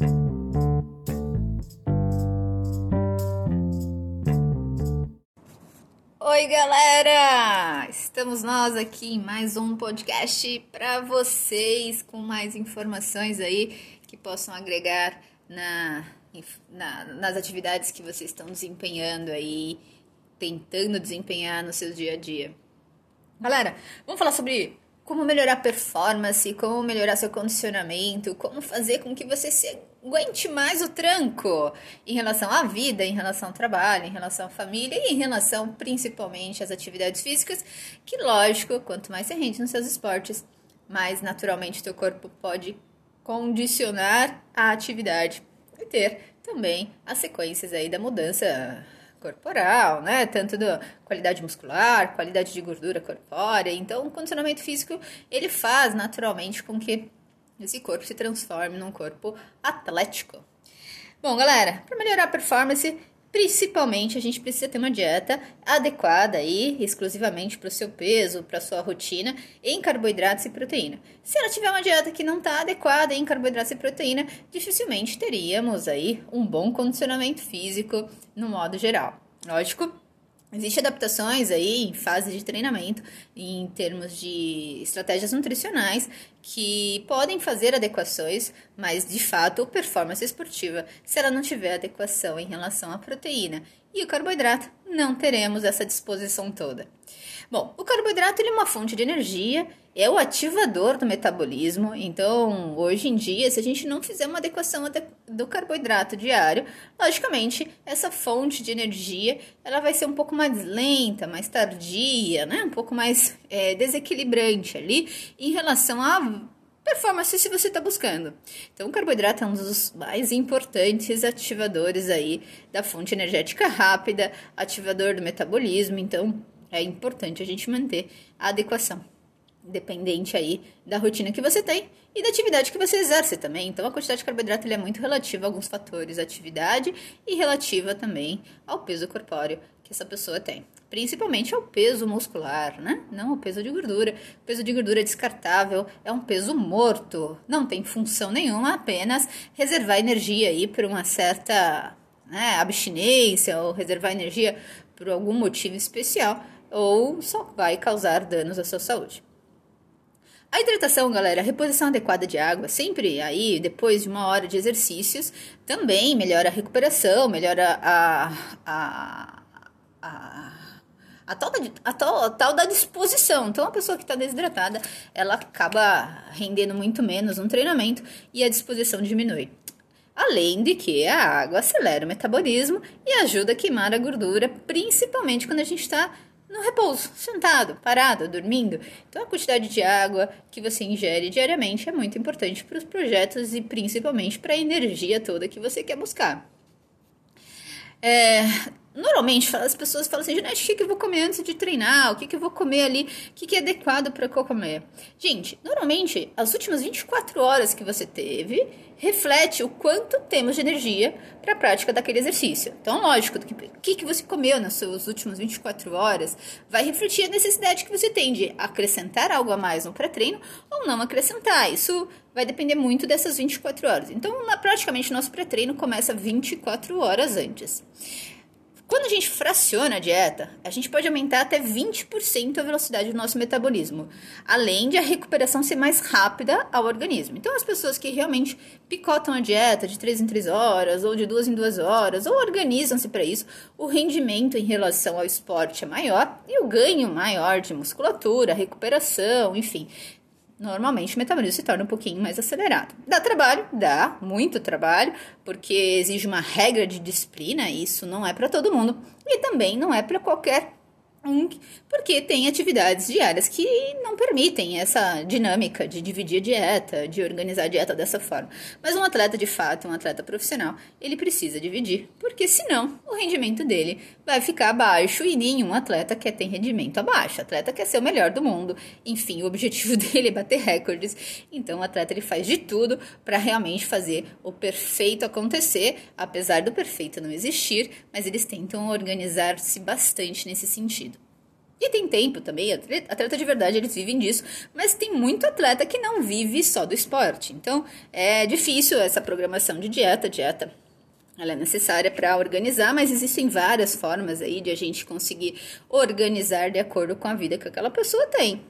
Oi, galera! Estamos nós aqui em mais um podcast para vocês com mais informações aí que possam agregar na, na, nas atividades que vocês estão desempenhando aí, tentando desempenhar no seu dia a dia. Galera, vamos falar sobre como melhorar a performance, como melhorar seu condicionamento, como fazer com que você se aguente mais o tranco em relação à vida, em relação ao trabalho, em relação à família e em relação principalmente às atividades físicas, que lógico, quanto mais você rende nos seus esportes, mais naturalmente teu corpo pode condicionar a atividade. E ter também as sequências aí da mudança corporal, né? Tanto da qualidade muscular, qualidade de gordura corpórea. Então, o condicionamento físico ele faz naturalmente com que esse corpo se transforme num corpo atlético. Bom, galera, para melhorar a performance, Principalmente, a gente precisa ter uma dieta adequada aí, exclusivamente para o seu peso, para sua rotina, em carboidratos e proteína. Se ela tiver uma dieta que não está adequada em carboidratos e proteína, dificilmente teríamos aí um bom condicionamento físico no modo geral. Lógico, Existem adaptações aí em fase de treinamento, em termos de estratégias nutricionais, que podem fazer adequações, mas de fato, performance esportiva, se ela não tiver adequação em relação à proteína e o carboidrato, não teremos essa disposição toda. Bom, o carboidrato é uma fonte de energia, é o ativador do metabolismo. Então, hoje em dia, se a gente não fizer uma adequação do carboidrato diário, logicamente, essa fonte de energia ela vai ser um pouco mais lenta, mais tardia, né? um pouco mais é, desequilibrante ali em relação à performance se você está buscando. Então, o carboidrato é um dos mais importantes ativadores aí da fonte energética rápida, ativador do metabolismo. Então, é importante a gente manter a adequação, dependente aí da rotina que você tem e da atividade que você exerce também. Então, a quantidade de carboidrato é muito relativa a alguns fatores, atividade e relativa também ao peso corpóreo que essa pessoa tem. Principalmente ao peso muscular, né? Não ao peso de gordura. O peso de gordura é descartável, é um peso morto, não tem função nenhuma, apenas reservar energia aí por uma certa né, abstinência ou reservar energia por algum motivo especial ou só vai causar danos à sua saúde. A hidratação, galera, a reposição adequada de água, sempre aí, depois de uma hora de exercícios, também melhora a recuperação, melhora a, a, a, a, tal, da, a, tal, a tal da disposição. Então, a pessoa que está desidratada, ela acaba rendendo muito menos no treinamento e a disposição diminui. Além de que a água acelera o metabolismo e ajuda a queimar a gordura, principalmente quando a gente está no repouso, sentado, parado, dormindo. Então, a quantidade de água que você ingere diariamente é muito importante para os projetos e principalmente para a energia toda que você quer buscar. É, normalmente as pessoas falam assim, Janete, o que, que eu vou comer antes de treinar? O que, que eu vou comer ali? O que, que é adequado para eu comer? Gente, normalmente as últimas 24 horas que você teve reflete o quanto temos de energia para a prática daquele exercício. Então, lógico, o que, que você comeu nas suas últimas 24 horas vai refletir a necessidade que você tem de acrescentar algo a mais no pré-treino ou não acrescentar. Isso vai depender muito dessas 24 horas. Então, praticamente, nosso pré-treino começa 24 horas antes. Quando a gente fraciona a dieta, a gente pode aumentar até 20% a velocidade do nosso metabolismo, além de a recuperação ser mais rápida ao organismo. Então, as pessoas que realmente picotam a dieta de 3 em 3 horas, ou de 2 em 2 horas, ou organizam-se para isso, o rendimento em relação ao esporte é maior e o ganho maior de musculatura, recuperação, enfim, normalmente o metabolismo se torna um pouquinho mais acelerado. Dá trabalho? Dá, muito trabalho, porque exige uma regra de disciplina, e isso não é para todo mundo, e também não é para qualquer porque tem atividades diárias que não permitem essa dinâmica de dividir a dieta, de organizar a dieta dessa forma. Mas um atleta de fato, um atleta profissional, ele precisa dividir, porque senão o rendimento dele vai ficar abaixo e nenhum atleta quer ter rendimento abaixo. O atleta quer ser o melhor do mundo. Enfim, o objetivo dele é bater recordes. Então o atleta ele faz de tudo para realmente fazer o perfeito acontecer, apesar do perfeito não existir, mas eles tentam organizar-se bastante nesse sentido. E tem tempo também, atleta de verdade eles vivem disso, mas tem muito atleta que não vive só do esporte. Então é difícil essa programação de dieta, dieta ela é necessária para organizar, mas existem várias formas aí de a gente conseguir organizar de acordo com a vida que aquela pessoa tem.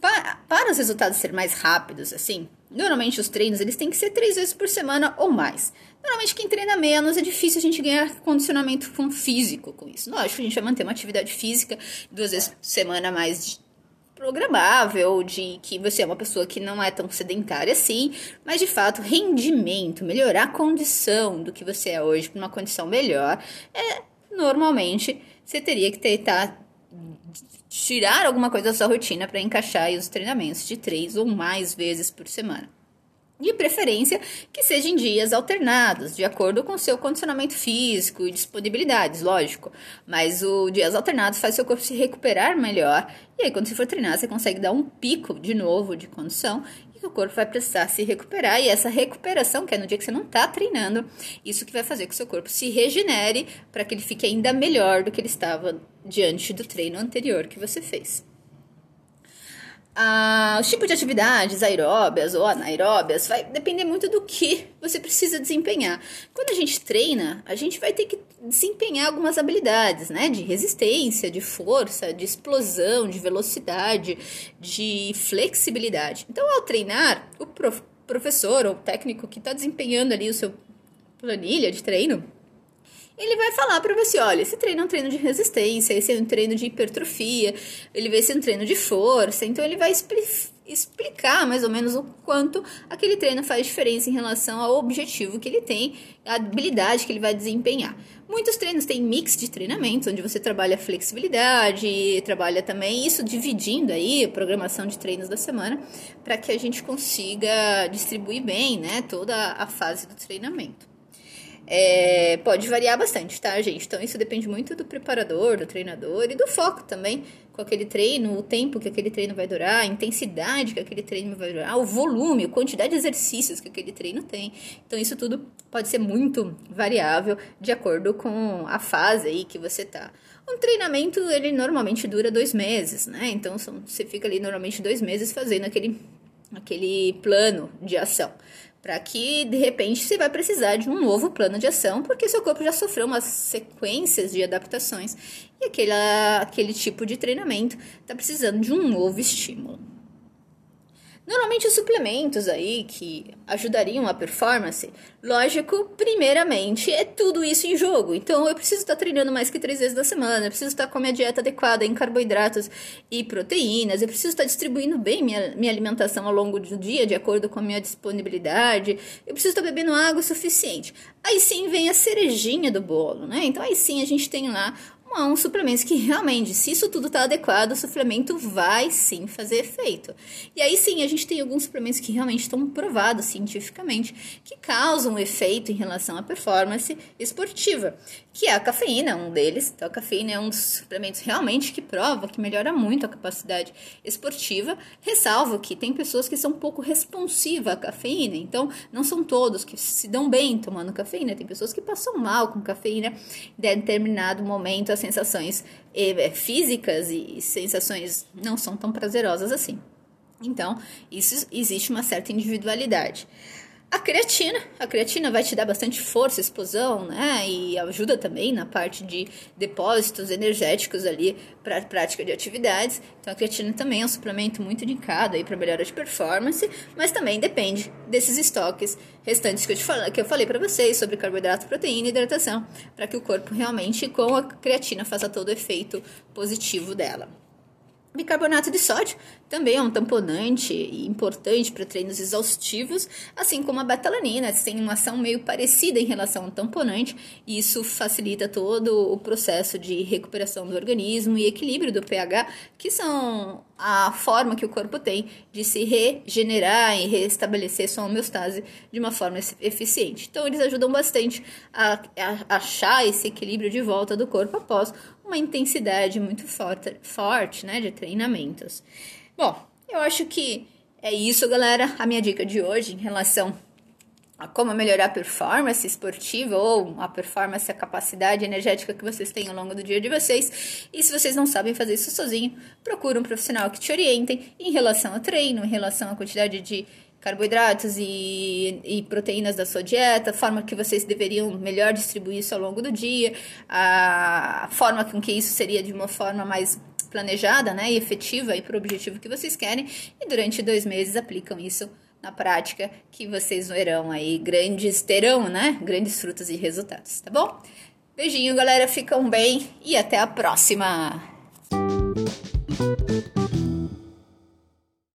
Para, para os resultados serem mais rápidos, assim, normalmente os treinos eles têm que ser três vezes por semana ou mais. Normalmente quem treina menos é difícil a gente ganhar condicionamento físico com isso. Lógico, a gente vai manter uma atividade física duas vezes por semana mais programável, de que você é uma pessoa que não é tão sedentária assim, mas de fato, rendimento, melhorar a condição do que você é hoje para uma condição melhor, é normalmente você teria que tentar tirar alguma coisa da sua rotina para encaixar os treinamentos de três ou mais vezes por semana. De preferência que sejam dias alternados, de acordo com seu condicionamento físico e disponibilidades, lógico. Mas o dias alternados faz seu corpo se recuperar melhor. E aí, quando você for treinar, você consegue dar um pico de novo de condição e o corpo vai precisar se recuperar. E essa recuperação, que é no dia que você não está treinando, isso que vai fazer que o seu corpo se regenere para que ele fique ainda melhor do que ele estava diante do treino anterior que você fez ah, os tipos de atividades aeróbias ou anaeróbias vai depender muito do que você precisa desempenhar. Quando a gente treina, a gente vai ter que desempenhar algumas habilidades, né? De resistência, de força, de explosão, de velocidade, de flexibilidade. Então, ao treinar, o prof professor ou técnico que está desempenhando ali o seu planilha de treino, ele vai falar para você, olha, esse treino é um treino de resistência, esse é um treino de hipertrofia, ele vai ser um treino de força, então ele vai expli explicar mais ou menos o quanto aquele treino faz diferença em relação ao objetivo que ele tem, a habilidade que ele vai desempenhar. Muitos treinos têm mix de treinamentos, onde você trabalha flexibilidade, trabalha também isso dividindo aí a programação de treinos da semana, para que a gente consiga distribuir bem, né, toda a fase do treinamento. É, pode variar bastante, tá, gente? Então, isso depende muito do preparador, do treinador e do foco também com aquele treino, o tempo que aquele treino vai durar, a intensidade que aquele treino vai durar, o volume, a quantidade de exercícios que aquele treino tem. Então, isso tudo pode ser muito variável de acordo com a fase aí que você tá. Um treinamento, ele normalmente dura dois meses, né? Então, são, você fica ali normalmente dois meses fazendo aquele, aquele plano de ação para que de repente você vai precisar de um novo plano de ação, porque seu corpo já sofreu umas sequências de adaptações e aquele, aquele tipo de treinamento está precisando de um novo estímulo. Normalmente os suplementos aí que ajudariam a performance, lógico, primeiramente é tudo isso em jogo. Então eu preciso estar treinando mais que três vezes na semana, eu preciso estar com a minha dieta adequada em carboidratos e proteínas, eu preciso estar distribuindo bem minha, minha alimentação ao longo do dia, de acordo com a minha disponibilidade, eu preciso estar bebendo água suficiente. Aí sim vem a cerejinha do bolo, né? Então aí sim a gente tem lá um suplemento que realmente, se isso tudo está adequado, o suplemento vai sim fazer efeito. E aí sim, a gente tem alguns suplementos que realmente estão provados cientificamente que causam efeito em relação à performance esportiva, que é a cafeína, um deles. Então, a cafeína é um dos suplementos realmente que prova que melhora muito a capacidade esportiva. Ressalvo que tem pessoas que são pouco responsivas à cafeína, então não são todos que se dão bem tomando cafeína, tem pessoas que passam mal com cafeína em determinado momento, sensações é, físicas e sensações não são tão prazerosas assim. Então, isso existe uma certa individualidade. A creatina, a creatina vai te dar bastante força, explosão, né? E ajuda também na parte de depósitos energéticos ali para a prática de atividades. Então a creatina também é um suplemento muito indicado aí para melhora de performance, mas também depende desses estoques restantes que eu, te falei, que eu falei para vocês sobre carboidrato, proteína e hidratação, para que o corpo realmente com a creatina faça todo o efeito positivo dela. Bicarbonato de sódio também é um tamponante importante para treinos exaustivos, assim como a betalanina, tem uma ação meio parecida em relação ao tamponante, e isso facilita todo o processo de recuperação do organismo e equilíbrio do pH, que são a forma que o corpo tem de se regenerar e restabelecer sua homeostase de uma forma eficiente. Então, eles ajudam bastante a, a achar esse equilíbrio de volta do corpo após uma intensidade muito forte, forte né, de treinamentos. Bom, eu acho que é isso, galera. A minha dica de hoje em relação como melhorar a performance esportiva ou a performance, a capacidade energética que vocês têm ao longo do dia de vocês. E se vocês não sabem fazer isso sozinho, procure um profissional que te orientem em relação ao treino, em relação à quantidade de carboidratos e, e proteínas da sua dieta, a forma que vocês deveriam melhor distribuir isso ao longo do dia, a forma com que isso seria de uma forma mais planejada né, e efetiva para o objetivo que vocês querem, e durante dois meses aplicam isso na prática que vocês verão aí grandes, terão, né? Grandes frutos e resultados, tá bom? Beijinho, galera, ficam bem e até a próxima!